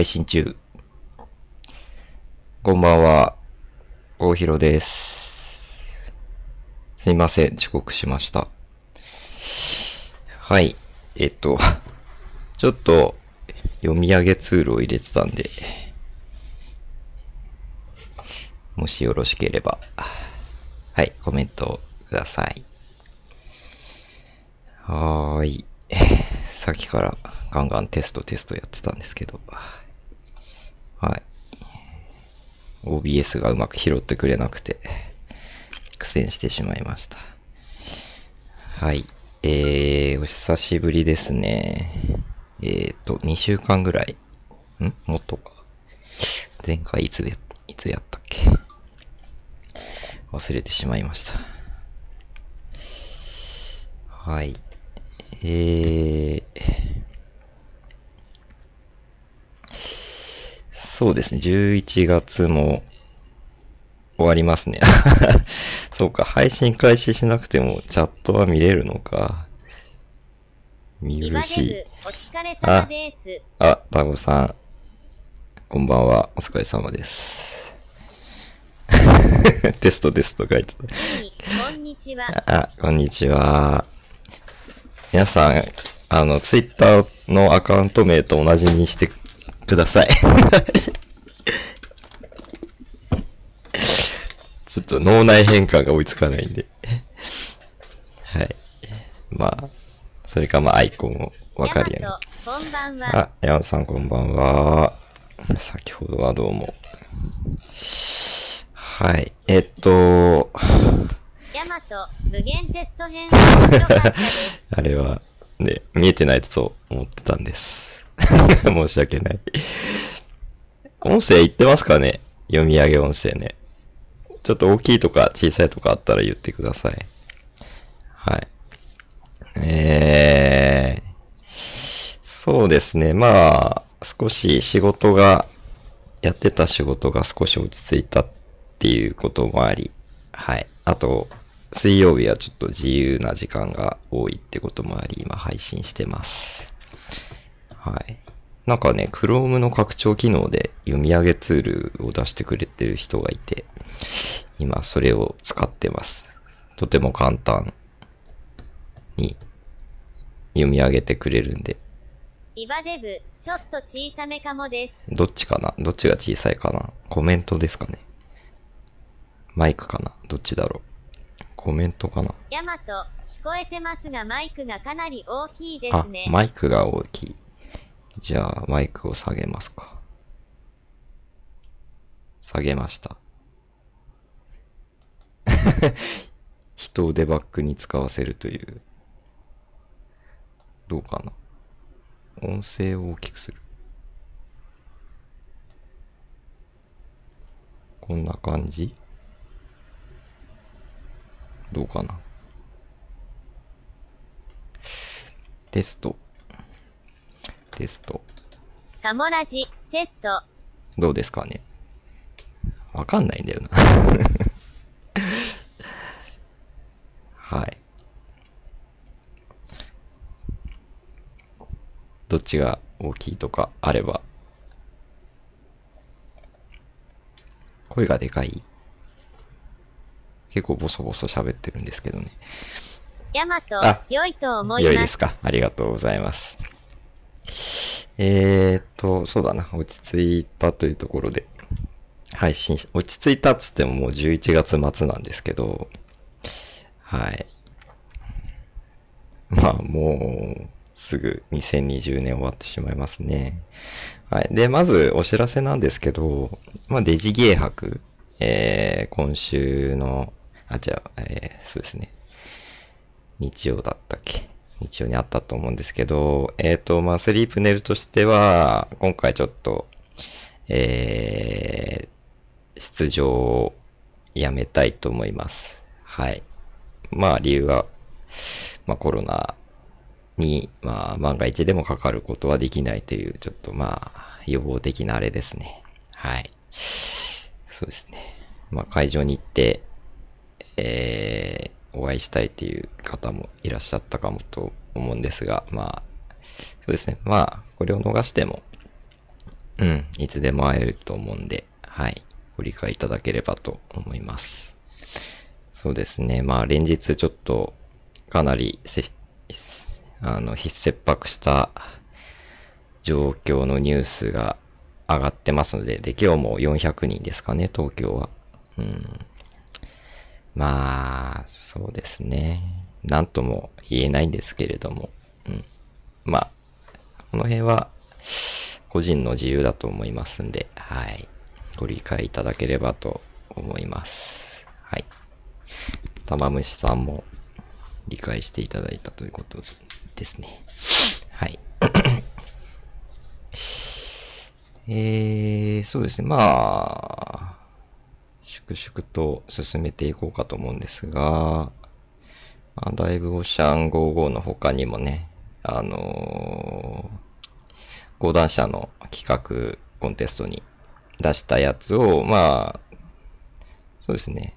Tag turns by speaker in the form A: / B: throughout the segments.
A: 配信中。こんばんは、大広です。すいません、遅刻しました。はい、えっと、ちょっと読み上げツールを入れてたんで、もしよろしければ、はい、コメントください。はーい。さっきからガンガンテストテストやってたんですけど、はい。OBS がうまく拾ってくれなくて、苦戦してしまいました。はい。えー、お久しぶりですね。えーと、2週間ぐらい。ん？もっとか。前回いつで、いつやったっけ？忘れてしまいました。はい。えー、そうですね、11月も終わりますね。そうか、配信開始しなくてもチャットは見れるのか。見
B: 今
A: 苦しい
B: デ。ブ、お疲れ様です。
A: あ、タゴさん。こんばんは。お疲れ様です。テストですと書いてた。
B: こんにちは。
A: あ、こんにちは。皆さん、あの、ツイッターのアカウント名と同じにしてください。ちょっと脳内変換が追いつかないんで。はい。まあ、それかまあアイコンをわかるように。
B: ヤマトこんばんは。
A: あ、山本さんこんばんは。先ほどはどうも。はい。えっと、
B: ヤマト、無限テスト編。
A: あれは、ね、見えてないと思ってたんです。申し訳ない。音声言ってますかね？読み上げ音声ね。ちょっと大きいとか小さいとかあったら言ってください。はい。えー、そうですね。まあ、少し仕事が、やってた仕事が少し落ち着いたっていうこともあり、はい。あと、水曜日はちょっと自由な時間が多いってこともあり、今配信してます。はい。なんかね、Chrome の拡張機能で読み上げツールを出してくれてる人がいて、今それを使ってます。とても簡単に読み上げてくれるんで、
B: イバデブ、ちょっと小さめかもです。
A: どっちかな？どっちが小さいかな？コメントですかねマイクかな？どっちだろう？コメントかな？
B: ヤマト、聞こえてますがマイクがかなり大きいで
A: あ
B: すね。、
A: マイクが大きい。じゃあ、マイクを下げますか。下げました。人をデバッグに使わせるという。どうかな音声を大きくする。こんな感じどうかなテスト。テスト。
B: カモラジ、テスト。
A: どうですかねわかんないんだよな。はい。どっちが大きいとかあれば。声がでかい？結構ボソボソ喋ってるんですけどね。
B: ヤマト
A: あ、
B: 良いと思いま。
A: 良いですすか？ありがとうございます。えーっと、そうだな。落ち着いたというところで、配信し、落ち着いたっつってももう11月末なんですけど、はい。まあ、もう、すぐ2020年終わってしまいますね。はい。で、まずお知らせなんですけど、まあ、デジゲー博、えー、今週の、あ、じゃあ、えー、そうですね。日曜だったっけ日曜にあったと思うんですけど、えっ、と、まあ、スリープネルとしては、今回ちょっと、えー、出場をやめたいと思います。はい。まあ、理由は、まあ、コロナに、まあ、万が一でもかかることはできないという、ちょっとまあ、予防的なあれですね。はい。そうですね。まあ、会場に行って、えー、お会いしたいという方もいらっしゃったかもと思うんですが、まあ、そうですね。まあ、これを逃しても、うん、いつでも会えると思うんで、はい、ご理解いただければと思います。そうですね、まあ連日ちょっと、かなりせ、あの、必切迫した状況のニュースが上がってますので、で、今日も400人ですかね、東京は。うん。まあ、そうですね。なんとも言えないんですけれども。うん。まあ、この辺は、個人の自由だと思いますんで、はい。ご理解いただければと思います。はい。玉虫さんも理解していただいたということですね。はい。えー、そうですね。まあ、粛々と進めていこうかと思うんですが、まあ、だいぶオシャン55の他にもね、あのー講談社の企画コンテストに出したやつを、まあ、そうですね。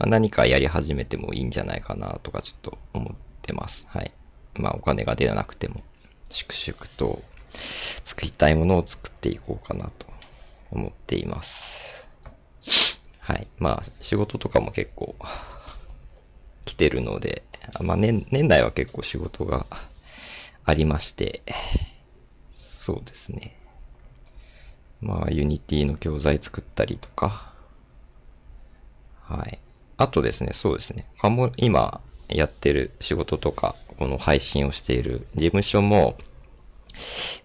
A: まあ、何かやり始めてもいいんじゃないかなとかちょっと思ってます。はい。まあお金が出なくても、粛々と作りたいものを作っていこうかなと思っています。はい。まあ仕事とかも結構来てるので、まあ年、年内は結構仕事がありまして、そうですね。まあ、 Unity の教材作ったりとか、はい。あとですね、そうですね。今やってる仕事とか、この配信をしている事務所も、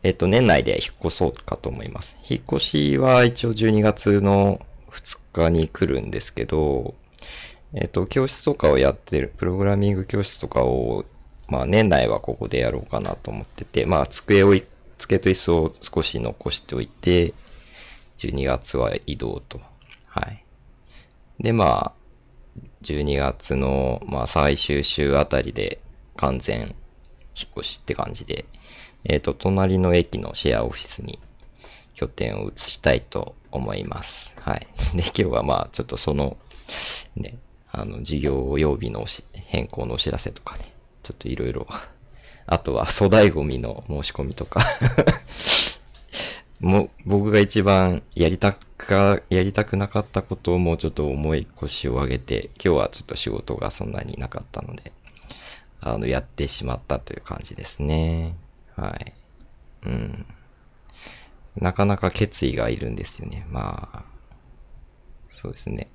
A: えっと、年内で引っ越そうかと思います。引っ越しは一応12月の2日に来るんですけど、えっと、教室とかをやってる、プログラミング教室とかを、まあ年内はここでやろうかなと思ってて、まあ机を、机と椅子を少し残しておいて、12月は移動と。はい。で、まあ、12月の、まあ最終週あたりで完全引っ越しって感じで、えっ、と、隣の駅のシェアオフィスに拠点を移したいと思います。はい。で、今日はまあ、ちょっとその、ね、あの、事業曜日の変更のお知らせとかね、ちょっといろいろ、あとは粗大ゴミの申し込みとか、もう、僕が一番やりたか、やりたくなかったことをもうちょっと重い腰を上げて、今日はちょっと仕事がそんなになかったので、あの、やってしまったという感じですね。はい。うん。なかなか決意がいるんですよね。まあ、そうですね。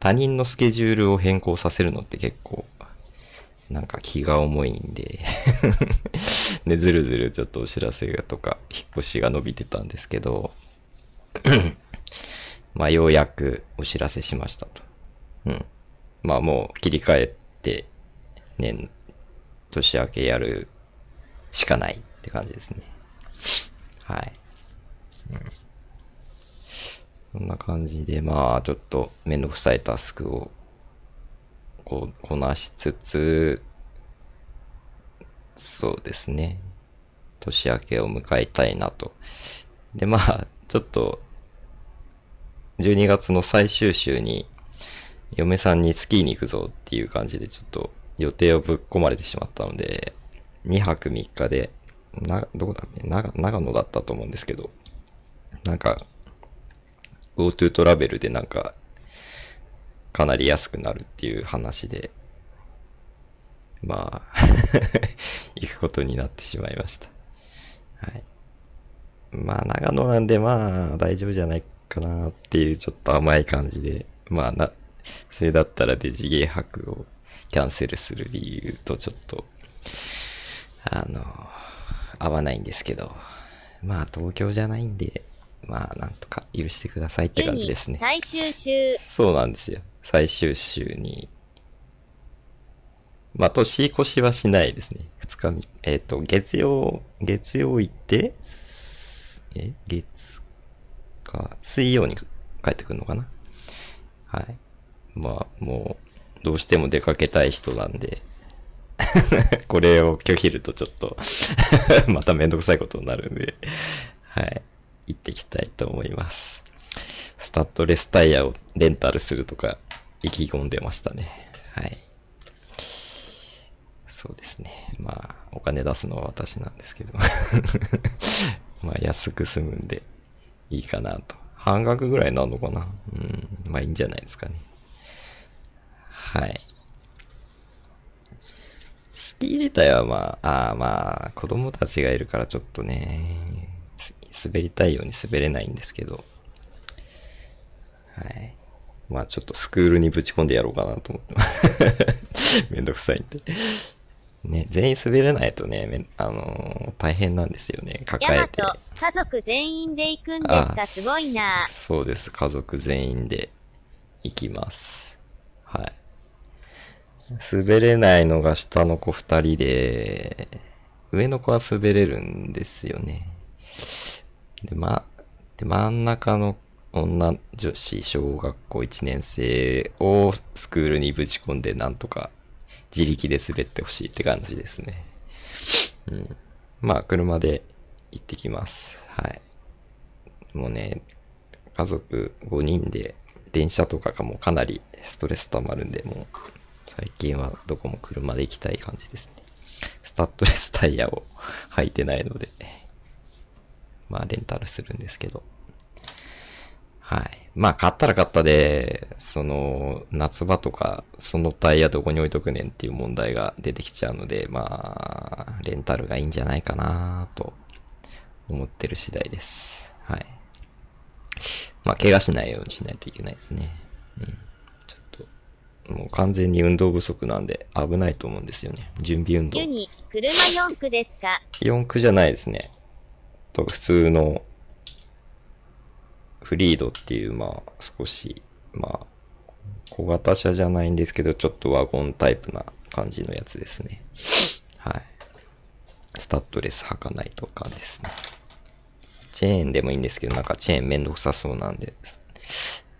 A: 他人のスケジュールを変更させるのって結構、なんか気が重いんで で、ずるずるちょっとお知らせがとか、引っ越しが伸びてたんですけど、まあようやくお知らせしましたと。うん。まあもう切り替えて、年、年明けやるしかないって感じですね。はい。こんな感じで、まあ、ちょっとめんどくさいタスクを、こう、こなしつつ、そうですね。年明けを迎えたいなと。で、まあ、ちょっと、12月の最終週に、嫁さんにスキーに行くぞっていう感じで、ちょっと予定をぶっ込まれてしまったので、2泊3日で、な、どこだっけ？長長野だったと思うんですけど、なんか、GoTo トラベルでなんか、かなり安くなるっていう話で、まあ、行くことになってしまいました。はい。まあ、長野なんでまあ、大丈夫じゃないかなっていうちょっと甘い感じで、まあな、それだったらデジゲー泊をキャンセルする理由とちょっと、あの、合わないんですけど、まあ東京じゃないんで、まあなんとか許してくださいって感じですね。
B: 最終週。
A: そうなんですよ。最終週に。まあ、年越しはしないですね。二日み、えっ、と、月曜、月曜行って、すえ、月か、水曜に帰ってくるのかなはい。まあ、もう、どうしても出かけたい人なんで、これを拒否るとちょっと、まためんどくさいことになるんで、はい。行ってきたいと思います。スタッドレスタイヤをレンタルするとか意気込んでましたね。はい。そうですね。まあ、お金出すのは私なんですけど。まあ安く済むんでいいかなと。半額ぐらいなのかな？うん。まあいいんじゃないですかね。はい。スキー自体はまあ、ああまあ、子供たちがいるからちょっとね、滑りたいように滑れないんですけど、はい。まあちょっとスクールにぶち込んでやろうかなと思ってます。めんどくさいんで。ね、全員滑れないとね、あのー大変なんですよね。抱えて。
B: ト、家族全員で行くんです
A: あ
B: かすごいな
A: そうです。家族全員で行きます。はい。滑れないのが下の子二人で、上の子は滑れるんですよね。で、ま、で、真ん中の女女子小学校1年生をスクールにぶち込んでなんとか自力で滑ってほしいって感じですね。うん。まあ、車で行ってきます。はい。もうね、家族5人で電車とかがもうかなりストレス溜まるんで、もう最近はどこも車で行きたい感じですね。スタッドレスタイヤを 履いてないので、まあレンタルするんですけど。はい。まあ買ったら買ったで、その夏場とかそのタイヤどこに置いとくねんっていう問題が出てきちゃうので、まあレンタルがいいんじゃないかなと思ってる次第です。はい。まあ、怪我しないようにしないといけないですね。うん。ちょっと、もう完全に運動不足なんで危ないと思うんですよね。準備運動
B: ユ。ニ、車4区ですか
A: ？4駆じゃないですね。と普通のフリードっていう、まあ、少し、まあ、小型車じゃないんですけど、ちょっとワゴンタイプな感じのやつですね。はい。スタッドレス履かないとかですね。チェーンでもいいんですけど、なんかチェーンめんどくさそうなんで、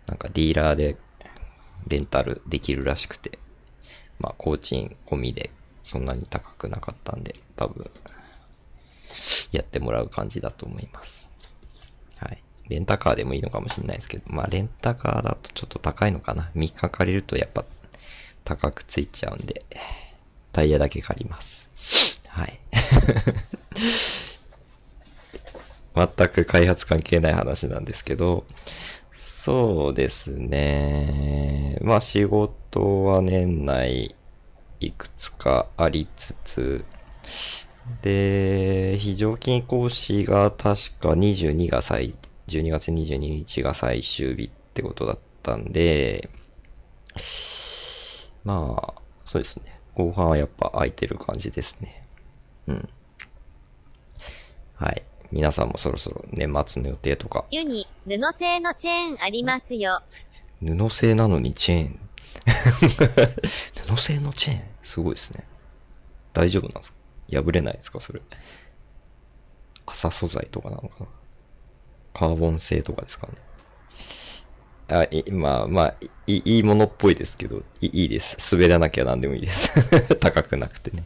A: なんかディーラーでレンタルできるらしくて、まあ、工賃込みでそんなに高くなかったんで、多分、やってもらう感じだと思います。はい。レンタカーでもいいのかもしれないですけど、まあ、レンタカーだとちょっと高いのかな。3日借りるとやっぱ高くついちゃうんで、タイヤだけ借ります。はい。全く開発関係ない話なんですけど、そうですね。まあ仕事は年内いくつかありつつ、で、非常勤講師が確か22が最、12月22日が最終日ってことだったんで、まあ、そうですね。後半はやっぱ空いてる感じですね。うん。はい。皆さんもそろそろ年末の予定とか、
B: ユニ、布製のチェーンありますよ。
A: 布製なのにチェーン。布製のチェーン？すごいですね。大丈夫なんですか？破れないですか？それ。麻素材とかなのかなカーボン製とかですかね。あ、いまあまあ、いいいものっぽいですけど、いいいです。滑らなきゃ何でもいいです。高くなくてね。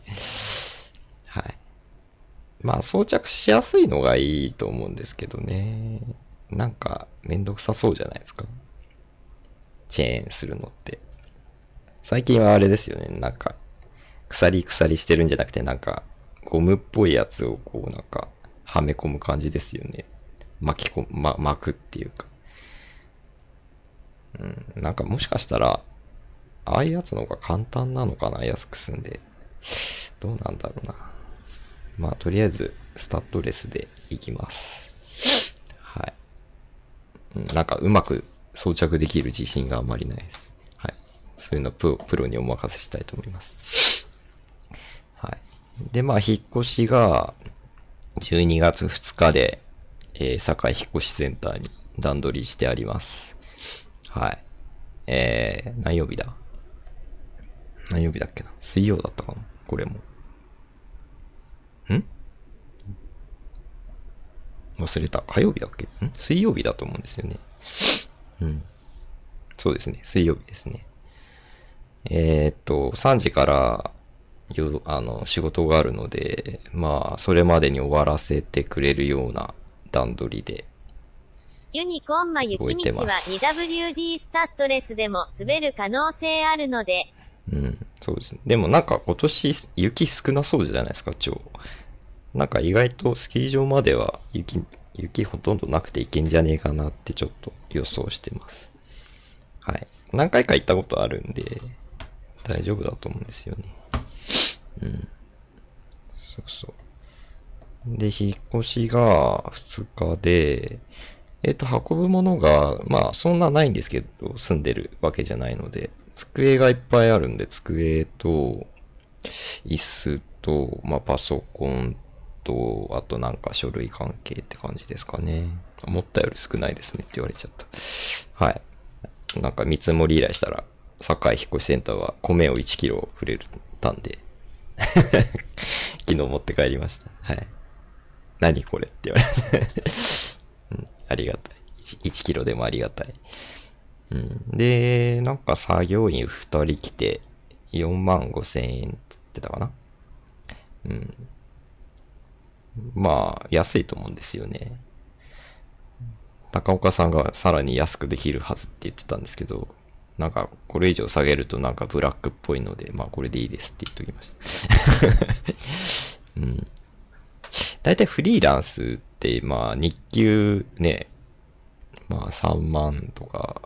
A: はい。まあ装着しやすいのがいいと思うんですけどね。なんかめんどくさそうじゃないですか。チェーンするのって。最近はあれですよね。なんか、鎖鎖してるんじゃなくて、なんか、ゴムっぽいやつをこうなんか、はめ込む感じですよね。巻き込む、ま、巻くっていうか。うん、なんかもしかしたら、ああいうやつの方が簡単なのかな安く済んで。どうなんだろうな。まあ、とりあえず、スタッドレスでいきます。はい。うん、なんかうまく装着できる自信があまりないです。はい。そういうのプロプロにお任せしたいと思います。で、まあ、引っ越しが12月2日で、えー、堺引っ越しセンターに段取りしてあります。はい。えー、何曜日だ？何曜日だっけな？水曜だったかな？これも。ん？忘れた。火曜日だっけ？ん？水曜日だと思うんですよね。うん。そうですね。水曜日ですね。えーっと、3時から、よ、あの、仕事があるので、まあ、それまでに終わらせてくれるような段取りで、
B: ユニコンマ雪道は
A: ます
B: 2WD スタッドレスでも滑る可能性あるので、
A: うん、そうですね。でもなんか今年雪少なそうじゃないですか、超。なんか意外とスキー場までは雪、雪ほとんどなくて行けんじゃねえかなってちょっと予想してます。はい。何回か行ったことあるんで、大丈夫だと思うんですよね。うん。そうそう。で、引っ越しが2日で、えっ、と、運ぶものが、まあ、そんなないんですけど、住んでるわけじゃないので、机がいっぱいあるんで、机と、椅子と、まあ、パソコンと、あとなんか書類関係って感じですかね。思ったより少ないですねって言われちゃった。はい。なんか見積もり依頼したら、堺引っ越しセンターは米を1キロくれたんで、昨日持って帰りました。はい。何これって言われて、うん。ありがたい1。1キロでもありがたい。うん。で、なんか作業員2人来て、4万5千円って言ってたかな。うん。まあ、安いと思うんですよね。高岡さんがさらに安くできるはずって言ってたんですけど、なんかこれ以上下げるとなんかブラックっぽいので、まあこれでいいですって言っときました。うん。大体フリーランスって、まあ日給ね、まあ3万とか、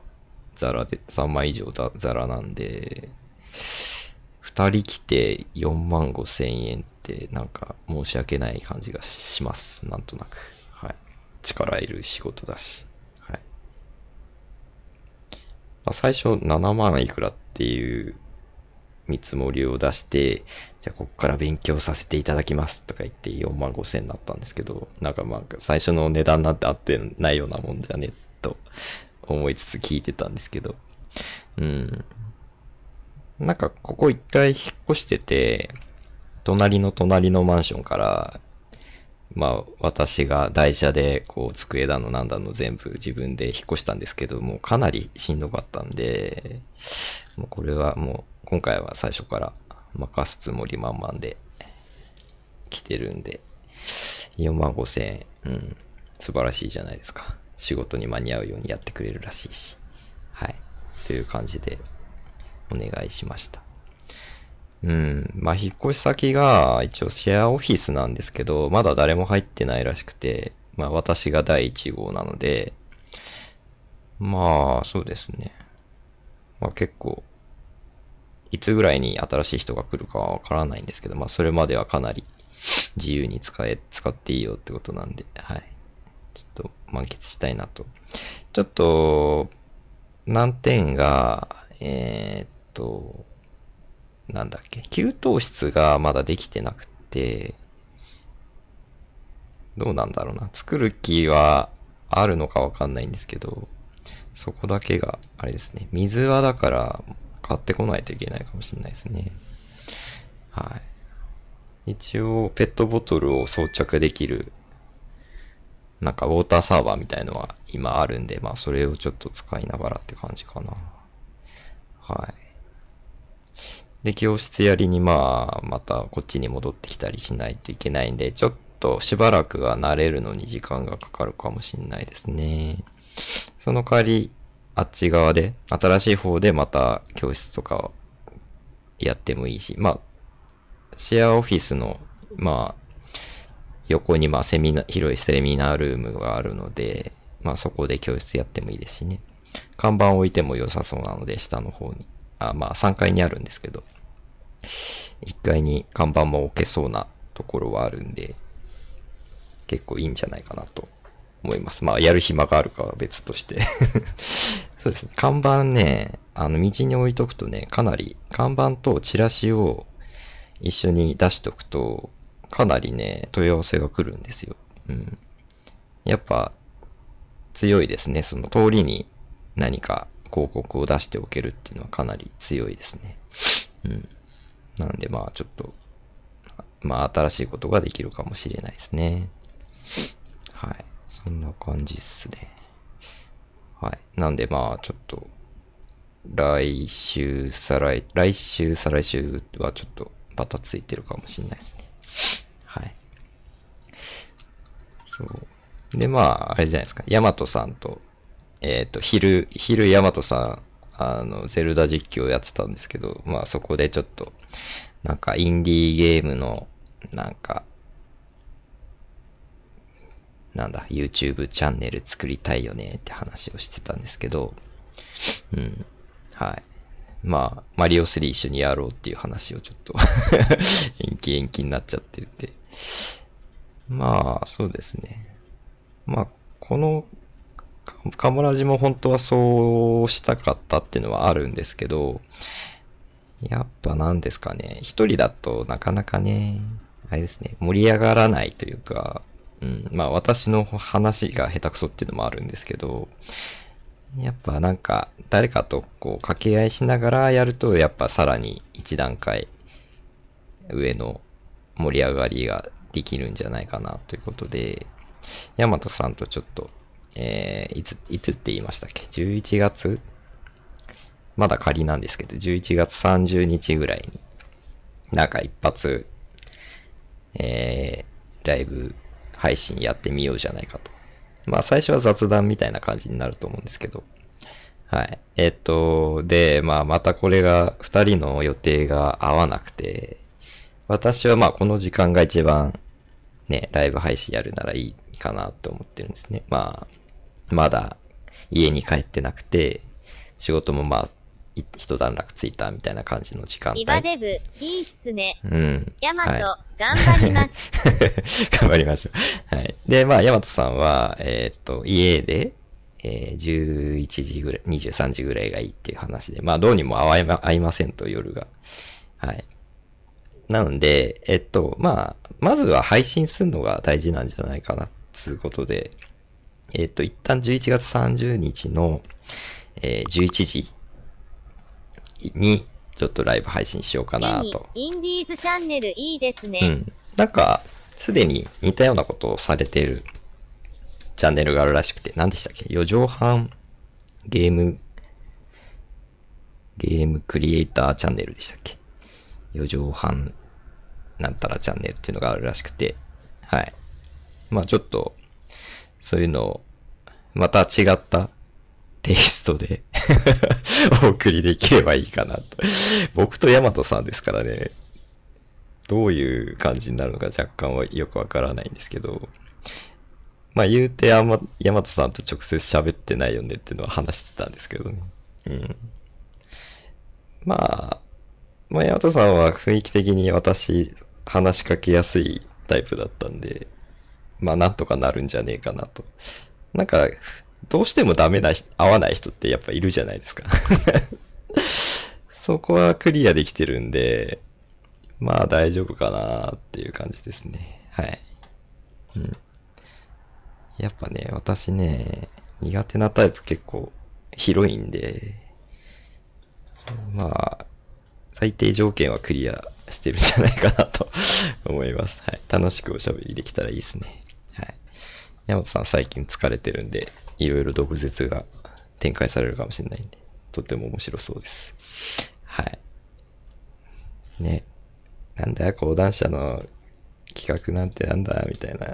A: ザラで、3万以上ザザラなんで、二人来て4万5千円ってなんか申し訳ない感じがします。なんとなく。はい。力いる仕事だし。はい。まあ、最初7万いくらっていう見積もりを出して、じゃあここから勉強させていただきますとか言って4万5千になったんですけど、なんかまあ最初の値段なんて合ってないようなもんじゃねと思いつつ聞いてたんですけど、うん。なんかここ一回引っ越してて、隣の隣のマンションから、まあ私が台車でこう机だのなんだの全部自分で引っ越したんですけども、かなりしんどかったんで、もうこれはもう今回は最初から任すつもり満々で来てるんで、4万5千円、うん、素晴らしいじゃないですか。仕事に間に合うようにやってくれるらしいし。はい。という感じでお願いしました。うん。まあ、引っ越し先が一応シェアオフィスなんですけど、まだ誰も入ってないらしくて、まあ、私が第1号なので、まあ、そうですね。まあ、結構、いつぐらいに新しい人が来るかはわからないんですけど、まあ、それまではかなり自由に使え、使っていいよってことなんで、はい。ちょっと満喫したいなと。ちょっと、難点が、えーっと、なんだっけ、給湯室がまだできてなくて、どうなんだろうな。作る気はあるのかわかんないんですけど、そこだけが、あれですね。水はだから、買ってこないといけないかもしれないですね。はい。一応、ペットボトルを装着できる、なんかウォーターサーバーみたいのは今あるんで、まあそれをちょっと使いながらって感じかな。はい。で、教室やりにまあ、またこっちに戻ってきたりしないといけないんで、ちょっとしばらくは慣れるのに時間がかかるかもしれないですね。その代わり、あっち側で、新しい方でまた教室とかをやってもいいし、まあ、シェアオフィスの、まあ、横にまあセミナ、広いセミナールームがあるので、まあそこで教室やってもいいですしね。看板置いても良さそうなので、下の方に。あ、まあ3階にあるんですけど、1階に看板も置けそうなところはあるんで、結構いいんじゃないかなと思います。まあやる暇があるかは別として。そうですね。看板ね、あの道に置いとくとね、かなり看板とチラシを一緒に出しとくと、かなりね、問い合わせが来るんですよ。うん。やっぱ、強いですね。その通りに何か広告を出しておけるっていうのはかなり強いですね。うん。なんでまあちょっと、まあ新しいことができるかもしれないですね。はい。そんな感じっすね。はい。なんでまあちょっと、来週、再来、来週、再来週はちょっとバタついてるかもしれないですね。はい。そう。で、まあ、あれじゃないですか。ヤマトさんと、えっ、と、昼、昼ヤマトさん、あの、ゼルダ実況やってたんですけど、まあそこでちょっと、なんかインディーゲームの、なんか、なんだ、YouTube チャンネル作りたいよねって話をしてたんですけど、うん。はい。まあ、マリオ3一緒にやろうっていう話をちょっと 延期延期になっちゃってるんで。まあ、そうですね。まあ、このカモラジも本当はそうしたかったっていうのはあるんですけど、やっぱなんですかね、一人だとなかなかね、あれですね、盛り上がらないというか、うん、まあ私の話が下手くそっていうのもあるんですけど、やっぱなんか誰かとこう掛け合いしながらやると、やっぱさらに一段階上の盛り上がりができるんじゃないかなということで、ヤマトさんとちょっと、えー、いつ、いつって言いましたっけ ?11 月まだ仮なんですけど、11月30日ぐらいに、なんか一発、えー、ライブ配信やってみようじゃないかと。まあ最初は雑談みたいな感じになると思うんですけど。はい。えっと、で、まあまたこれが二人の予定が合わなくて、私はまあこの時間が一番ね、ライブ配信やるならいいかなと思ってるんですね。まあ、まだ家に帰ってなくて、仕事もまあ、い一段落ついたみたいな感じの時間帯。
B: リバデブ、いいっすね。
A: うん。
B: ヤマト、
A: はい
B: 頑張ります。
A: 頑張りましょう。はい。で、まあ、ヤマトさんは、えーっと、家で、えー11時ぐらい、23時ぐらいがいいっていう話で、まあ、どうにも合いま、合いませんと、夜が。はい。なので、えっと、まあ、まずは配信するのが大事なんじゃないかな、つうことで、えっと、一旦11月30日の、えー11時に、ちょっとライブ配信しようかなと。
B: インディーズチャンネルいいですね。
A: うん。なんか、すでに似たようなことをされているチャンネルがあるらしくて、何でしたっけ？四畳半ゲーム、ゲームクリエイターチャンネルでしたっけ？四畳半なんたらチャンネルっていうのがあるらしくて、はい。まあちょっと、そういうのを、また違ったテイストで お送りできればいいかなと。僕とヤマトさんですからね、どういう感じになるのか若干はよくわからないんですけど、まあ言うてあんま、ヤマトさんと直接喋ってないよねっていうのは話してたんですけどね。うん。まあ、まあヤマトさんは雰囲気的に私話しかけやすいタイプだったんで、まあなんとかなるんじゃねえかなと。なんか、どうしてもダメな、合わない人ってやっぱいるじゃないですか。そこはクリアできてるんで、まあ大丈夫かなっていう感じですね。はい。うん。やっぱね、私ね、苦手なタイプ結構広いんで、まあ、最低条件はクリアしてるんじゃないかなと思います。はい。楽しくおしゃべりできたらいいですね。山本さん最近疲れてるんで、いろいろ毒舌が展開されるかもしれないんで、とっても面白そうです。はい。ね。なんだよ、講談社の企画なんてなんだ、みたいな。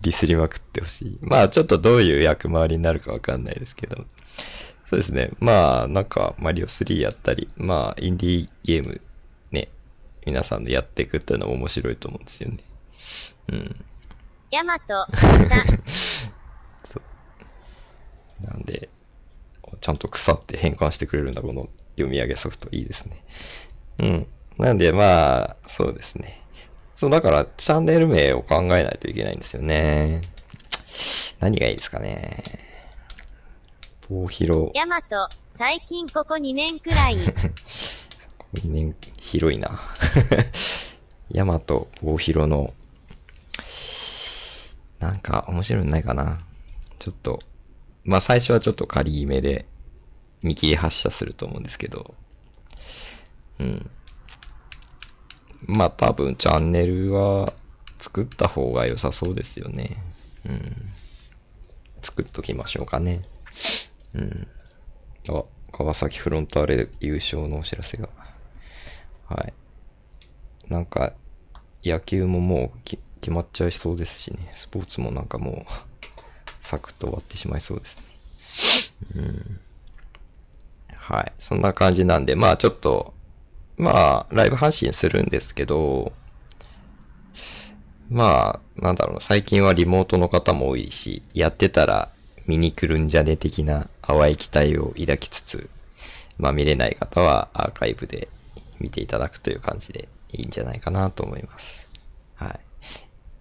A: ディスりまくってほしい。まあ、ちょっとどういう役回りになるかわかんないですけど。そうですね。まあ、なんか、マリオ3やったり、まあ、インディーゲーム、ね、皆さんでやっていくっていうのも面白いと思うんですよね。うん。
B: ヤマト、
A: なんで、ちゃんと腐って変換してくれるんだ、この読み上げソフト。いいですね。うん。なんで、まあ、そうですね。そう、だから、チャンネル名を考えないといけないんですよね。何がいいですかね。棒広、
B: ヤマト、最近ここ2年くらい、
A: 2年、広いな。ヤマト、棒広の、なんか面白いのないかな。ちょっと、まあ最初はちょっと仮目で見切り発射すると思うんですけど、うん。まあ多分チャンネルは作った方が良さそうですよね。うん。作っときましょうかね。うん。あ、川崎フロンターレ優勝のお知らせが。はい。なんか、野球ももう決まっちゃいそうですしね。スポーツもなんかもう、サクッと終わってしまいそうですね。うん。はい。そんな感じなんで、まあちょっと、まあ、ライブ配信するんですけど、まあ、なんだろう、最近はリモートの方も多いし、やってたら見に来るんじゃね的な淡い期待を抱きつつ、まあ見れない方はアーカイブで見ていただくという感じでいいんじゃないかなと思います。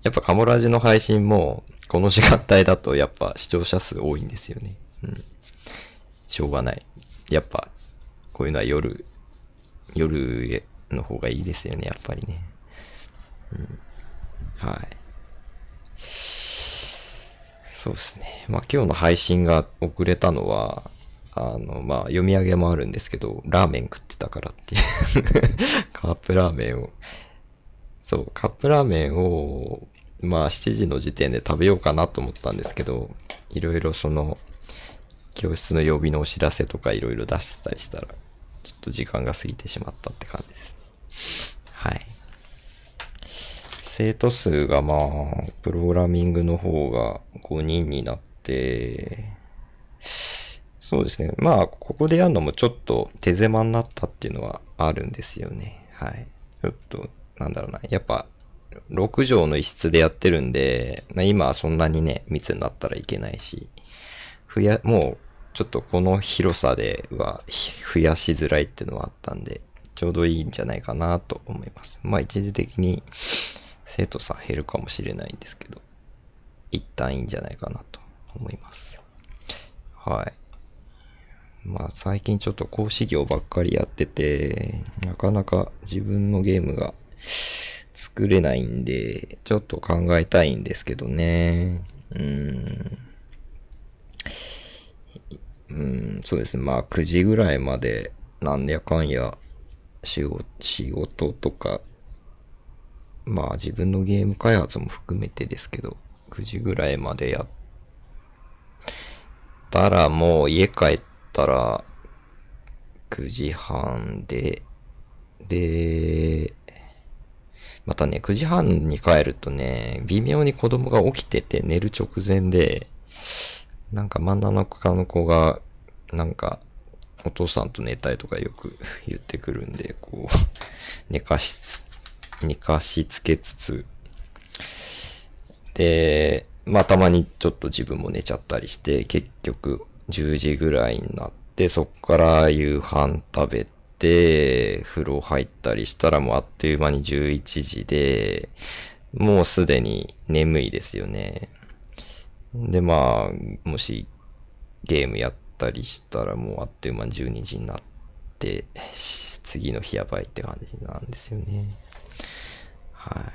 A: やっぱカモラジの配信も、この時間帯だとやっぱ視聴者数多いんですよね。うん。しょうがない。やっぱ、こういうのは夜、夜の方がいいですよね、やっぱりね。うん。はい。そうですね。まあ今日の配信が遅れたのは、あの、まあ読み上げもあるんですけど、ラーメン食ってたからっていう。カップラーメンを。そう、カップラーメンを、まあ7時の時点で食べようかなと思ったんですけど、いろいろその、教室の曜日のお知らせとかいろいろ出してたりしたら、ちょっと時間が過ぎてしまったって感じですね。はい。生徒数がまあ、プログラミングの方が5人になって、そうですね。まあ、ここでやるのもちょっと手狭になったっていうのはあるんですよね。はい。ちょっと、なんだろうな。やっぱ、6畳の一室でやってるんで、ま今はそんなにね、密になったらいけないし、増や、もう、ちょっとこの広さでは増やしづらいっていうのはあったんで、ちょうどいいんじゃないかなと思います。まあ一時的に生徒さん減るかもしれないんですけど、一旦いいんじゃないかなと思います。はい。まあ最近ちょっと講師業ばっかりやってて、なかなか自分のゲームが作れないんで、ちょっと考えたいんですけどね。うん。うん、そうですね。まあ9時ぐらいまでなんやかんや仕事仕事とか、まあ自分のゲーム開発も含めてですけど、9時ぐらいまでやったらもう家帰ったら9時半で、で、またね、9時半に帰るとね、微妙に子供が起きてて寝る直前で、なんか真ん中の子が、なんか、お父さんと寝たいとかよく 言ってくるんで、こう、寝かしつ、寝かしつけつつ、で、まあたまにちょっと自分も寝ちゃったりして、結局10時ぐらいになって、そっから夕飯食べて、風呂入ったりしたらもうあっという間に11時で、もうすでに眠いですよね。で、まあ、もしゲームやったりしたらもうあっという間に12時になって、次の日やばいって感じなんですよね。は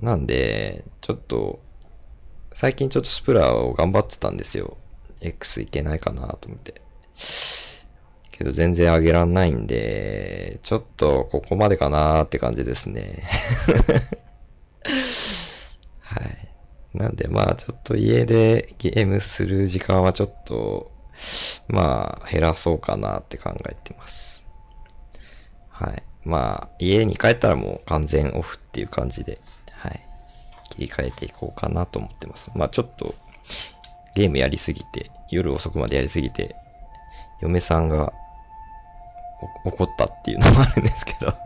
A: い。なんで、ちょっと、最近ちょっとスプラを頑張ってたんですよ。X いけないかなと思って。けど全然上げらんないんで、ちょっとここまでかなーって感じですね。はい。なんでまあちょっと家でゲームする時間はちょっと、まあ減らそうかなって考えてます。はい。まあ家に帰ったらもう完全オフっていう感じで、はい。切り替えていこうかなと思ってます。まあちょっとゲームやりすぎて、夜遅くまでやりすぎて、嫁さんが怒ったっていうのもあるんですけど、はい。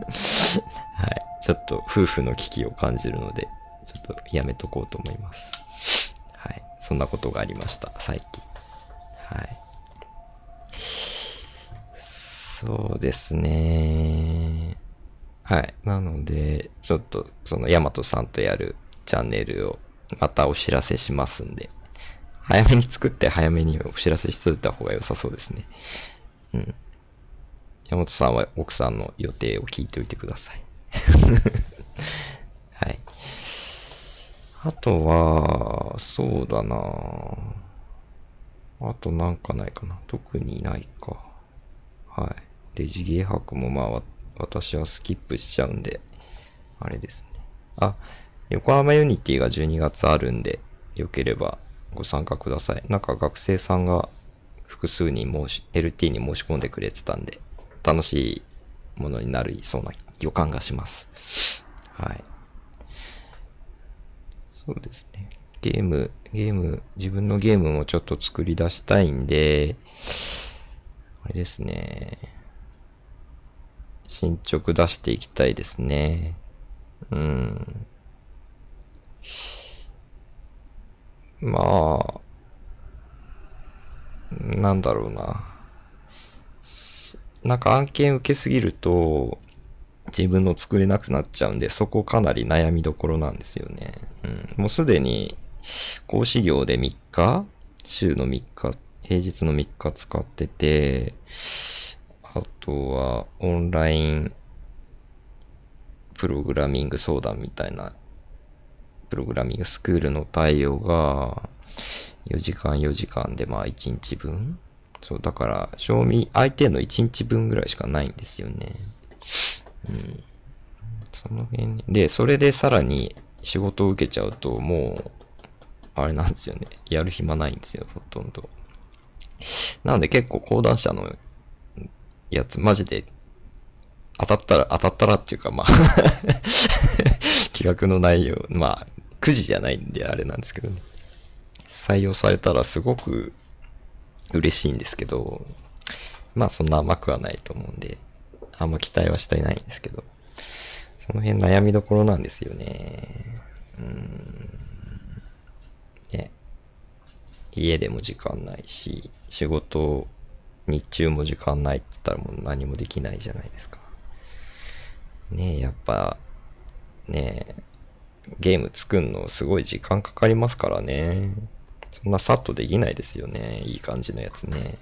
A: ちょっと夫婦の危機を感じるので、ちょっとやめとこうと思います。はい。そんなことがありました、最近。はい。そうですね。はい。なので、ちょっと、その、ヤマトさんとやるチャンネルを、またお知らせしますんで、早めに作って早めにお知らせしといた方が良さそうですね。うん。山本さんは奥さんの予定を聞いておいてください。はい。あとは、そうだなあとなんかないかな。特にないか。はい。デジゲー博もまあ、私はスキップしちゃうんで、あれですね。あ、横浜 Unity が12月あるんで、よければご参加ください。なんか学生さんが複数人申し、LT に申し込んでくれてたんで、楽しいものになりそうな予感がします。はい。そうですね。ゲーム、ゲーム、自分のゲームもちょっと作り出したいんで、あれですね。進捗出していきたいですね。うん。まあ、なんだろうな。なんか案件受けすぎると、自分の作れなくなっちゃうんで、そこかなり悩みどころなんですよね。うん。もうすでに、講師業で3日週の3日、平日の3日使ってて、あとは、オンライン、プログラミング相談みたいな、プログラミングスクールの対応が、4時間4時間でまあ1日分そう、だから、賞味、相手の1日分ぐらいしかないんですよね。うん。その辺で、それでさらに仕事を受けちゃうと、もう、あれなんですよね。やる暇ないんですよ、ほとんど。なので結構講談社のやつ、マジで、当たったら、当たったらっていうか、まあ 企画の内容、まあ、9時じゃないんであれなんですけどね。採用されたらすごく嬉しいんですけど、まあそんな甘くはないと思うんで、あんま期待はしていないんですけど、その辺悩みどころなんですよね。うん。ね。家でも時間ないし、仕事、日中も時間ないって言ったらもう何もできないじゃないですか。ねえ、やっぱ、ねえ、ゲーム作るのすごい時間かかりますからね。そんなさっとできないですよね。いい感じのやつね。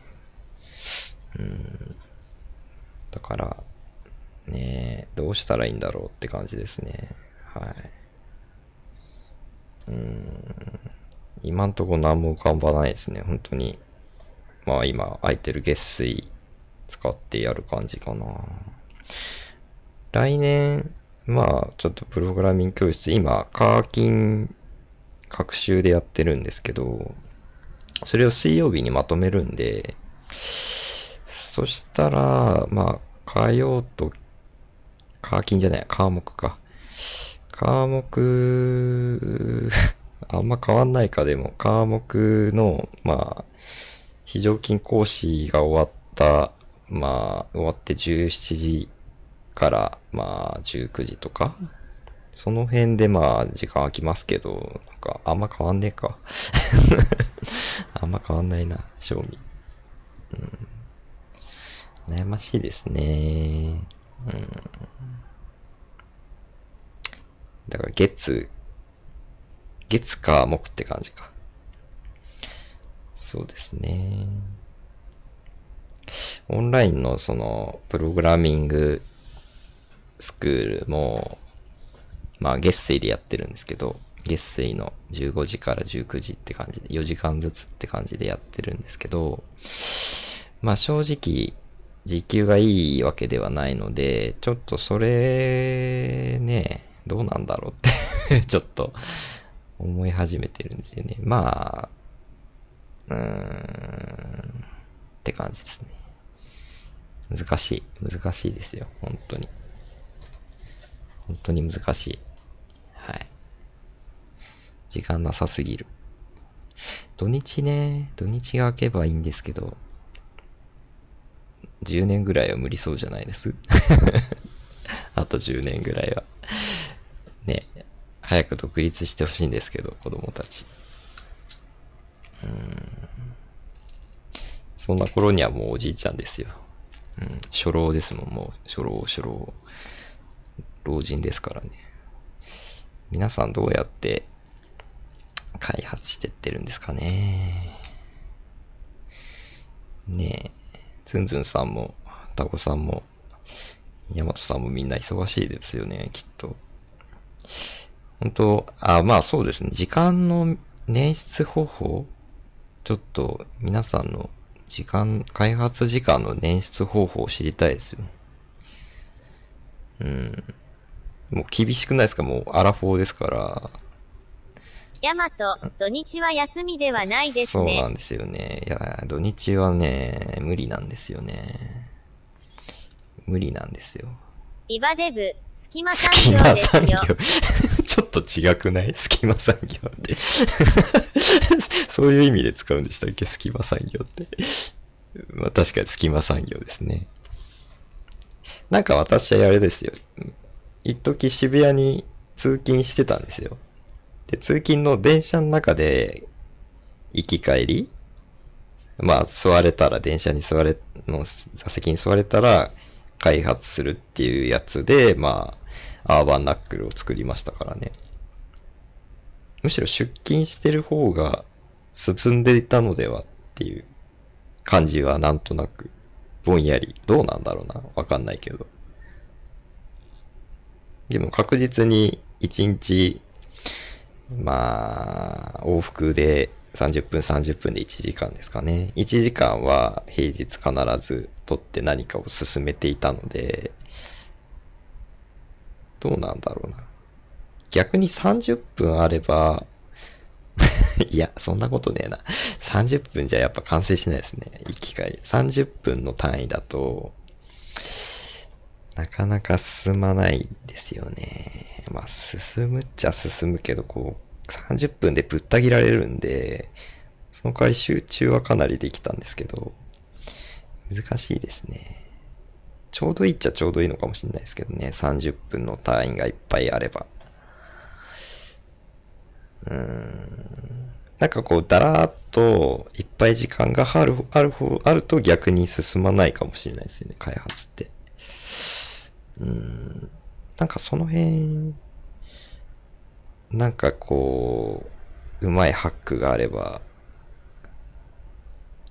A: うん。だから、ねどうしたらいいんだろうって感じですね。はい。うん。今んとこ何も浮かばないですね。本当に。まあ今空いてる月水使ってやる感じかな。来年、まあちょっとプログラミング教室、今、カーキン各週でやってるんですけど、それを水曜日にまとめるんで、そしたら、まあ、火曜と、課金じゃない、科目か。科目、あんま変わんないかでも、科目の、まあ、非常勤講師が終わった、まあ、終わって17時から、まあ、19時とか、その辺でまあ、時間空きますけど、なんか、あんま変わんねえか。あんま変わんないな、賞味。うん。悩ましいですね。うん。だから、月、月か木って感じか。そうですね。オンラインのその、プログラミングスクールも、まあ月水でやってるんですけど、月水の15時から19時って感じで、4時間ずつって感じでやってるんですけど、まあ正直、時給がいいわけではないので、ちょっとそれ、ね、どうなんだろうって ちょっと思い始めてるんですよね。まあ、うーん、って感じですね。難しい。難しいですよ。本当に。本当に難しい。はい。時間なさすぎる。土日ね、土日が明けばいいんですけど、10年ぐらいは無理そうじゃないです？あと10年ぐらいはね、早く独立してほしいんですけど、子供たち。うん。そんな頃にはもうおじいちゃんですよ。うん。初老ですもん、もう。初老、初老。老人ですからね。皆さんどうやって開発してってるんですかね。ねえ、ズンズンさんも、タコさんも、ヤマトさんもみんな忙しいですよね、きっと。本当あ、まあそうですね。時間の捻出方法ちょっと皆さんの時間、開発時間の捻出方法を知りたいですよ。うん。もう厳しくないですか？もうアラフォーですから。
B: ヤマト、土日は休みではないです
A: ね。そうなんですよね。いや、土日はね、無理なんですよね。無理なんですよ。
B: イバデブ、隙間産業ですよ。
A: ちょっと違くない？隙間産業って そういう意味で使うんでしたっけ？隙間産業って。まあ確かに隙間産業ですね。なんか私はあれですよ。一時渋谷に通勤してたんですよ。で、通勤の電車の中で、行き帰りまあ、座れたら、電車に座れ、の座席に座れたら、開発するっていうやつで、まあ、アーバンナックルを作りましたからね。むしろ出勤してる方が進んでいたのではっていう感じはなんとなく、ぼんやり。どうなんだろうなわかんないけど。でも確実に1日、まあ、往復で30分30分で1時間ですかね。1時間は平日必ず取って何かを進めていたので、どうなんだろうな。逆に30分あれば、いや、そんなことねえな。30分じゃやっぱ完成しないですね。行き帰り。30分の単位だと、なかなか進まないですよね。まあ、進むっちゃ進むけど、こう、30分でぶった切られるんで、その代わり集中はかなりできたんですけど、難しいですね。ちょうどいいっちゃちょうどいいのかもしれないですけどね。30分の単位がいっぱいあれば。うーん。なんかこう、だらーっといっぱい時間がある、ある方、あると逆に進まないかもしれないですよね。開発って。うん。なんかその辺、なんかこう、うまいハックがあれば、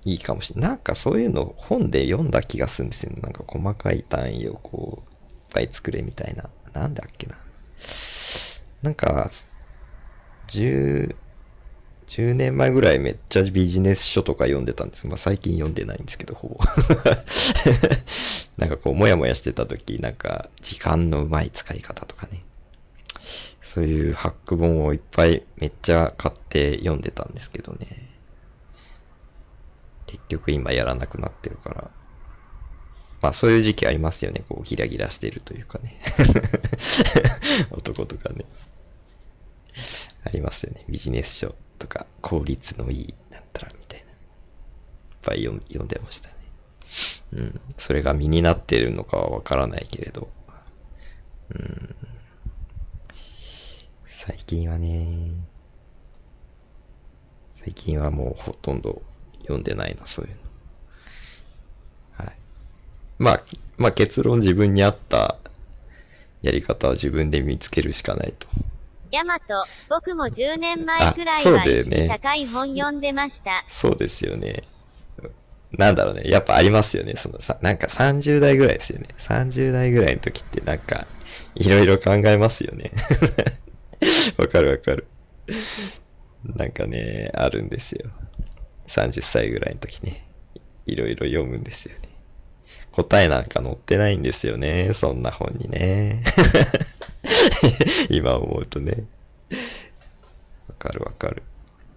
A: いいかもしれない。なんかそういうの本で読んだ気がするんですよね。なんか細かい単位をこう、いっぱい作れみたいな。なんだっけな。なんか、10、10年前ぐらいめっちゃビジネス書とか読んでたんです。まあ最近読んでないんですけど、ほぼ。なんかこう、もやもやしてた時、なんか、時間のうまい使い方とかね。そういうハック本をいっぱいめっちゃ買って読んでたんですけどね。結局今やらなくなってるから。まあそういう時期ありますよね。こうギラギラしてるというかね。男とかね。ありますよね。ビジネス書とか効率のいいなんたらみたいな。いっぱい読ん読んでましたね。うん。それが身になってるのかはわからないけれど。うん。最近はね、最近はもうほとんど読んでないな、そういうの。はい。まあ、まあ結論自分に合ったやり方は自分で見つけるしかないと。
B: ヤマト、僕も10年前くらいは意識高い本読んでました。
A: そうですよね。なんだろうね。やっぱありますよね。そのさ、なんか30代ぐらいですよね。30代ぐらいの時ってなんか、いろいろ考えますよね。わかるわかる。なんかね、あるんですよ。30歳ぐらいの時ね。いろいろ読むんですよね。答えなんか載ってないんですよね。そんな本にね。今思うとね。わかるわかる。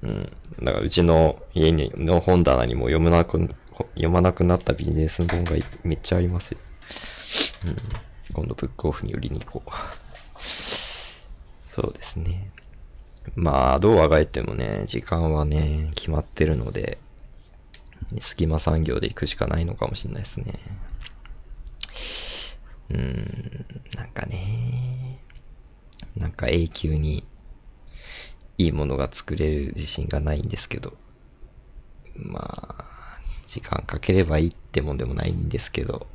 A: うん。だからうちの家にの本棚にも読まなく、読まなくなったビジネス本がめっちゃありますよ。うん。今度ブックオフに売りに行こう。そうですね。まあ、どうあがいてもね、時間はね、決まってるので、隙間産業で行くしかないのかもしれないですね。うーん、なんかね、なんか永久にいいものが作れる自信がないんですけど、まあ、時間かければいいってもんでもないんですけど、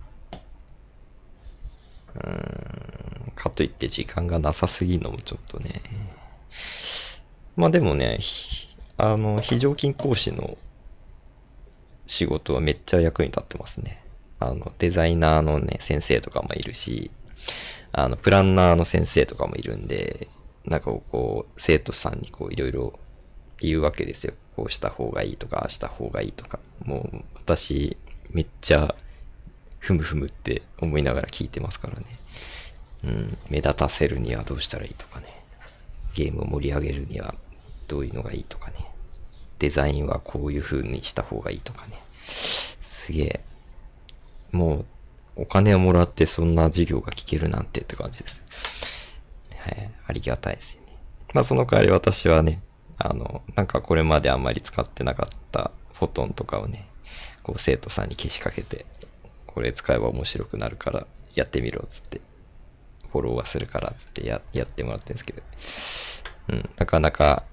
A: うーん、かといって時間がなさすぎるのもちょっとね。まあでもね、あの、非常勤講師の仕事はめっちゃ役に立ってますね。あの、デザイナーのね、先生とかもいるし、あの、プランナーの先生とかもいるんで、なんかこう、生徒さんにこう、いろいろ言うわけですよ。こうした方がいいとか、ああした方がいいとか。もう、私、めっちゃ、ふむふむって思いながら聞いてますからね。うん、目立たせるにはどうしたらいいとかね。ゲームを盛り上げるにはどういうのがいいとかね。デザインはこういう風にした方がいいとかね。すげえ。もう、お金をもらってそんな授業が聞けるなんてって感じです。はい。ありがたいですよね。まあその代わり私はね、あの、なんかこれまであんまり使ってなかったフォトンとかをね、こう生徒さんに消しかけて、これ使えば面白くなるからやってみろっつって、フォローはするからっつってややってもらってるんですけど。うん、なかなか、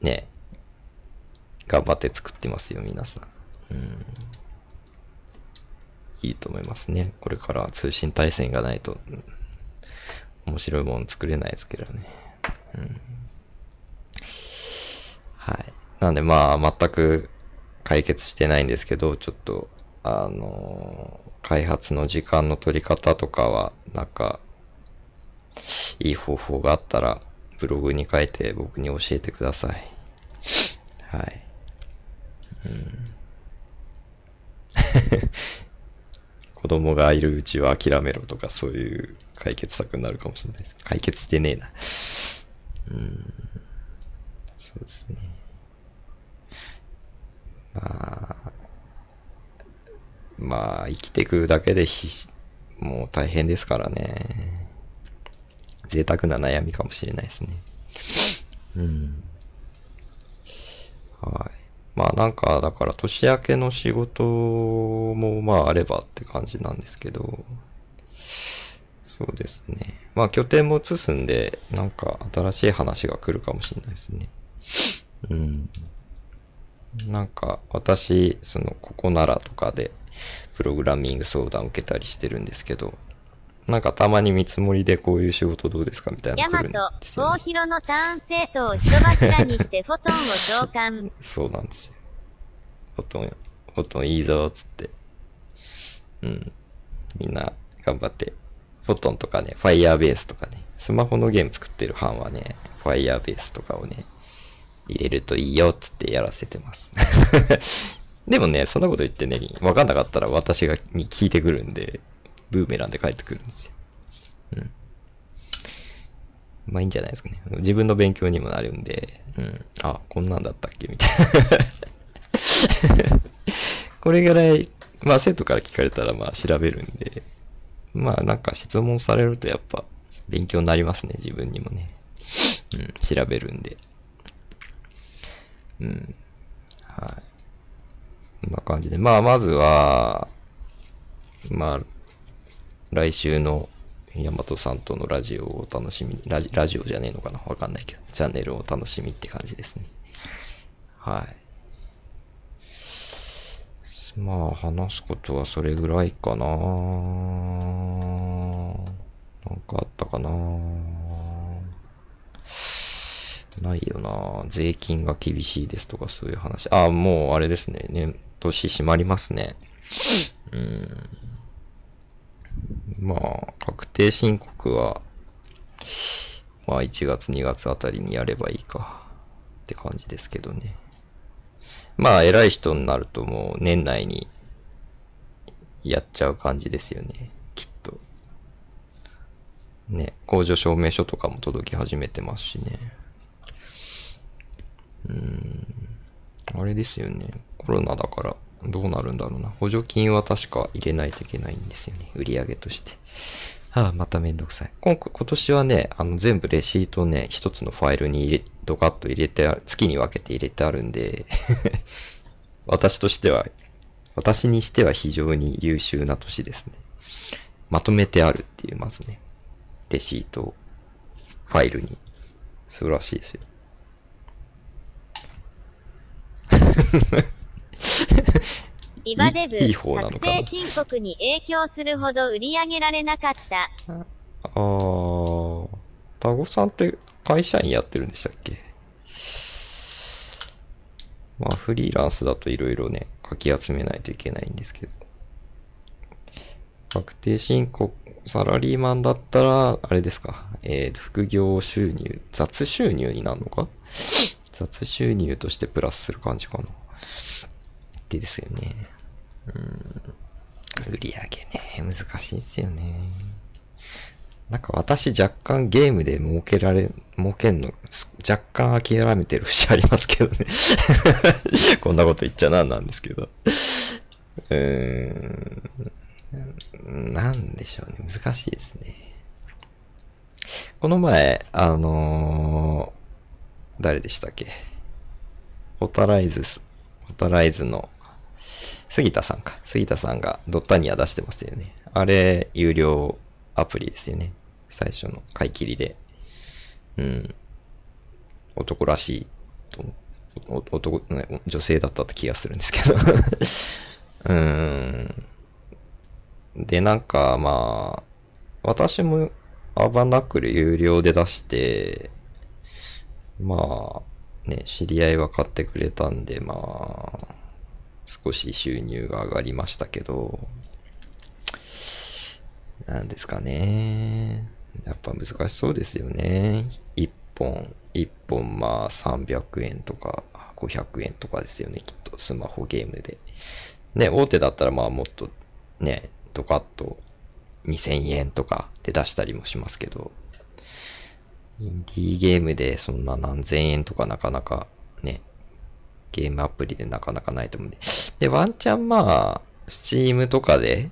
A: ね、頑張って作ってますよ、皆さん。うん。いいと思いますね。これから通信対戦がないと、面白いもの作れないですけどね。うん。はい。なんでまあ、全く解決してないんですけど、ちょっと、あのー開発の時間の取り方とかは、なんか、いい方法があったら、ブログに書いて僕に教えてください。はい。うん。子供がいるうちは諦めろとかそういう解決策になるかもしれないです。解決してねえな。うん。そうですね。まあ、まあ、生きていくだけでひもう大変ですからね。贅沢な悩みかもしれないですね。うん。はい。まあなんか、だから年明けの仕事もまああればって感じなんですけど、そうですね。まあ拠点も移すんで、なんか新しい話が来るかもしれないですね。うん。なんか私、その、ここならとかで、プログラミング相談受けたりしてるんですけど、なんかたまに見積もりでこういう仕事どうですかみたいな来るん
B: ト
A: で、すよ、
B: 大
A: ね。
B: 広のターン生徒を人柱にしてフォトンを召喚。
A: そうなんですよ。フォトン、フォトンいいぞ、つって。うん。みんな頑張って。フォトンとかね、ファイヤーベースとかね、スマホのゲーム作ってる班はね、ファイヤーベースとかをね、入れるといいよ、つってやらせてます。でもね、そんなこと言ってね、わかんなかったら私が、に聞いてくるんで、ブーメランで帰ってくるんですよ。うん。まあいいんじゃないですかね。自分の勉強にもなるんで、うん。あ、こんなんだったっけ？みたいな。これぐらい、まあ生徒から聞かれたらまあ調べるんで、まあなんか質問されるとやっぱ勉強になりますね、自分にもね。うん、調べるんで。うん。はい。こんな感じで。まあまずは、まあ、来週のヤマトさんとのラジオをお楽しみに、ラジラジオじゃねえのかな？わかんないけど、チャンネルを楽しみって感じですね。はい。まあ、話すことはそれぐらいかななんかあったかなないよな税金が厳しいですとかそういう話。あ、もうあれですね。ね、年閉まりますね。うん。まあ、確定申告は、まあ1月2月あたりにやればいいかって感じですけどね。まあ偉い人になるともう年内にやっちゃう感じですよね。きっと。ね、工場証明書とかも届き始めてますしね。うん。あれですよね。コロナだからどうなるんだろうな。補助金は確か入れないといけないんですよね。売り上げとして。はあ、まためんどくさい。今今年はね、あの全部レシートをね、一つのファイルに入れ、ドカッと入れてある、月に分けて入れてあるんで、私としては、私にしては非常に優秀な年ですね。まとめてあるっていう、まずね、レシートをファイルに。素晴らしいですよ。
B: イバデブ、
A: いい方なのかな
B: 確定申告に影響するほど売り上げられなかった。
A: あー、タゴさんって会社員やってるんでしたっけ？まあフリーランスだといろいろね、書き集めないといけないんですけど。確定申告、サラリーマンだったら、あれですか、えー、副業収入、雑収入になるのか？雑収入としてプラスする感じかな。でですよね。うん。売り上げね、難しいですよね。なんか私若干ゲームで儲けられ、儲けんの、若干諦めてる節ありますけどね。こんなこと言っちゃなんなんですけど。うーん。なんでしょうね。難しいですね。この前、あのー誰でしたっけ？ホタライズス、ホタライズの杉田さんか。杉田さんがドッタニア出してますよね。あれ、有料アプリですよね。最初の買い切りで。うん。男らしいと。男、女性だったって気がするんですけど。うーん。で、なんか、まあ、私もアーバナクル有料で出して、まあ、ね、知り合いは買ってくれたんで、まあ、少し収入が上がりましたけど、なんですかね。やっぱ難しそうですよね。一本、一本まあ300円とか500円とかですよね、きっとスマホゲームで。ね、大手だったらまあもっとね、ドカッと2000円とかで出したりもしますけど、インディーゲームでそんな何千円とかなかなかね、ゲームアプリでなかなかないと思うんで。で、ワンチャンまあ、スチームとかで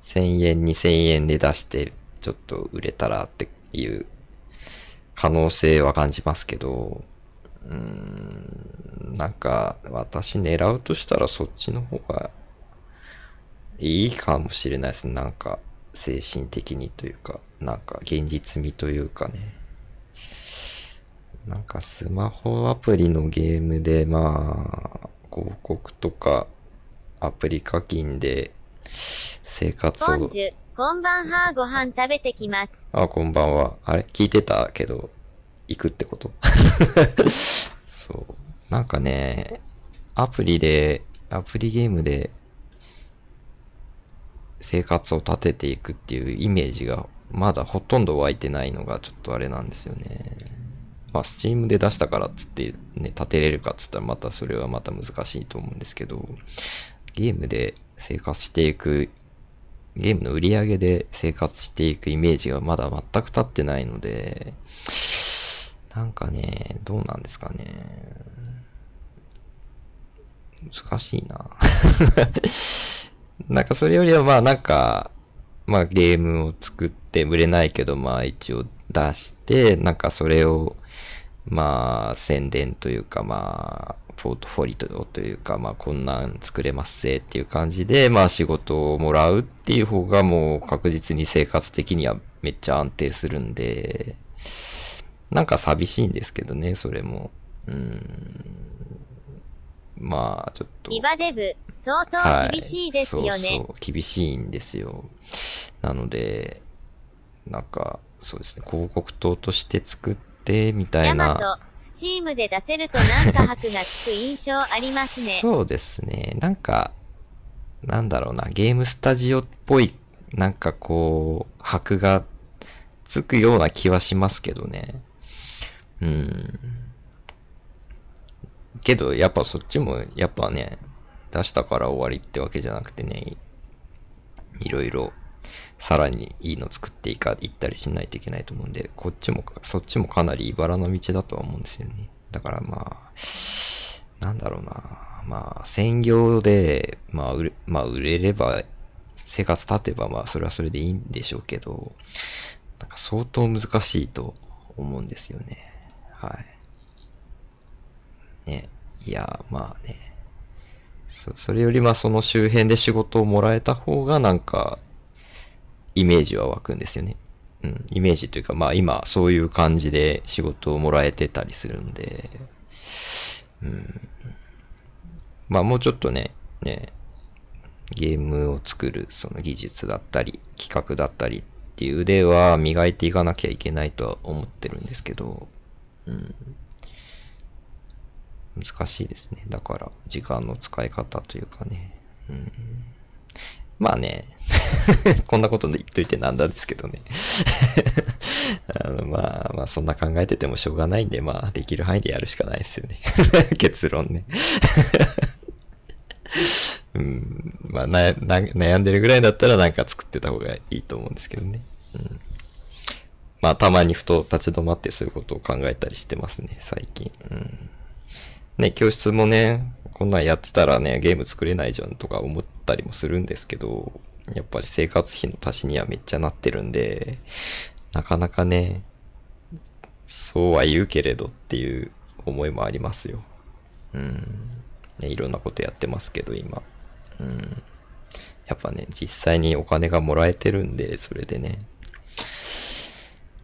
A: 1000円、2000円で出してちょっと売れたらっていう可能性は感じますけど、うーん、なんか私狙うとしたらそっちの方がいいかもしれないですね。なんか精神的にというか、なんか現実味というかね。なんかスマホアプリのゲームでまあ、広告とかアプリ課金で生活を
B: こんばんはご飯食べてきます。
A: あ、こんばんは。あれ？聞いてたけど、行くってこと？そう。なんかね、アプリで、アプリゲームで、生活を立てていくっていうイメージが、まだほとんど湧いてないのがちょっとあれなんですよね。まあ、スチームで出したからっつってね、立てれるかっつったらまたそれはまた難しいと思うんですけど、ゲームで生活していくゲームの売り上げで生活していくイメージがまだ全く立ってないので、なんかね、どうなんですかね。難しいな。なんかそれよりはまあなんか、まあゲームを作って売れないけどまあ一応出して、なんかそれをまあ宣伝というかまあポートフォリオというかまあこんなん作れますぜっていう感じでまあ仕事をもらうっていう方がもう確実に生活的にはめっちゃ安定するんで、なんか寂しいんですけどね、それも。うーん。まあちょっと。
B: リバデブ、相当厳しいですよね。
A: はい、そうそう、厳しいんですよ。なので、なんか、そうですね、広告塔として作って、みたいな。
B: ト、スチームで出せるとなんか箔がつく印象ありますね。
A: そうですね、なんか、なんだろうな、ゲームスタジオっぽい、なんかこう、箔がつくような気はしますけどね。うん。けど、やっぱそっちも、やっぱね、出したから終わりってわけじゃなくてね、いろいろ、さらにいいの作っていか、いったりしないといけないと思うんで、こっちも、そっちもかなり茨の道だとは思うんですよね。だからまあ、なんだろうな。まあ、専業で、まあ、売れ、まあ、売れれば、生活立てば、まあ、それはそれでいいんでしょうけど、なんか相当難しいと思うんですよね。はい。ね。いや、まあね。そ、それよりまあその周辺で仕事をもらえた方がなんか、イメージは湧くんですよね。うん。イメージというかまあ今そういう感じで仕事をもらえてたりするんで、うん。まあもうちょっとね、ね、ゲームを作るその技術だったり、企画だったりっていう腕は磨いていかなきゃいけないとは思ってるんですけど、うん。難しいですね。だから、時間の使い方というかね。うん、まあね、こんなこと言っといてなんだですけどね。あのまあまあ、そんな考えててもしょうがないんで、まあ、できる範囲でやるしかないですよね。結論ね。うん、まあなな、悩んでるぐらいだったらなんか作ってた方がいいと思うんですけどね。うん、まあ、たまにふと立ち止まってそういうことを考えたりしてますね、最近。うんね、教室もね、こんなんやってたらね、ゲーム作れないじゃんとか思ったりもするんですけど、やっぱり生活費の足しにはめっちゃなってるんで、なかなかね、そうは言うけれどっていう思いもありますよ。うん。ね、いろんなことやってますけど、今。うん。やっぱね、実際にお金がもらえてるんで、それでね。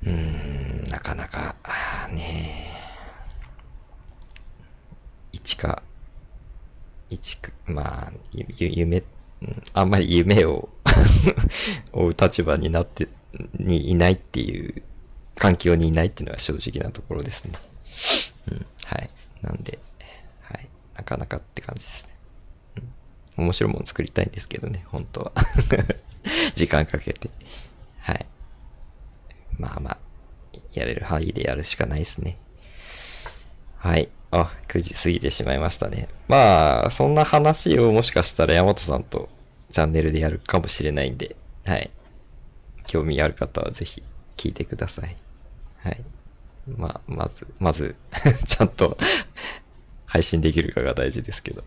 A: うーん、なかなか、ね一か、一か、まあ、ゆ夢、あんまり夢を 追う立場になって、にいないっていう、環境にいないっていうのが正直なところですね。うん、はい。なんで、はい。なかなかって感じですね。うん、面白いもの作りたいんですけどね、本当は。時間かけて。はい。まあまあ、やれる範囲でやるしかないですね。はい。あ、9時過ぎてしまいましたね。まあ、そんな話をもしかしたら山本さんとチャンネルでやるかもしれないんで、はい。興味ある方はぜひ聞いてください。はい。まあ、まず、まず、ちゃんと 配信できるかが大事ですけど。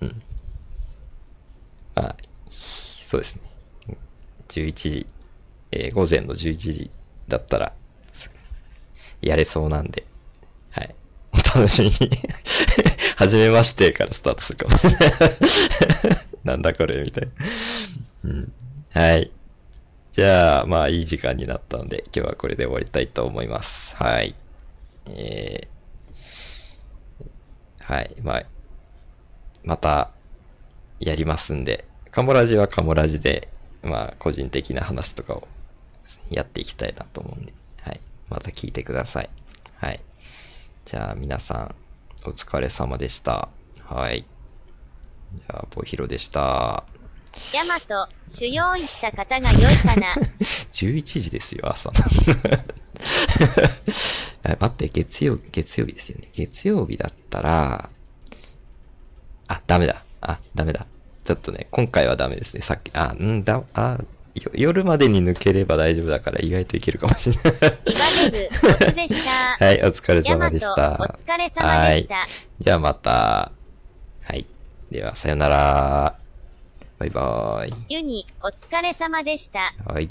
A: うん。まあ、そうですね。11時、えー午前の11時だったら、やれそうなんで、はい。楽しみに。はじめましてからスタートするかもしれない。なんだこれみたいな。はい。じゃあ、まあいい時間になったので、今日はこれで終わりたいと思います。はい。えー、はい。まあ、また、やりますんで、カモラジはカモラジで、まあ、個人的な話とかをやっていきたいなと思うんで、はい。また聞いてください。はい。じゃあ、皆さん、お疲れ様でした。はい。じゃあ、ボヒロでした。
B: ヤマト、主用意した方が良いかな？
A: 11時ですよ、朝の。あ待って、月曜日、月曜日ですよね。月曜日だったら、あ、ダメだ。あ、ダメだ。ちょっとね、今回はダメですね。さっき、あ、んだ、あ、よ夜までに抜ければ大丈夫だから意外といけるかもしれない。はい、お疲れ様でした。
B: お疲れ様でした。
A: じゃあまた。はい。では、さよなら。バイバーイ。
B: ユニ、お疲れ様でした。
A: はい。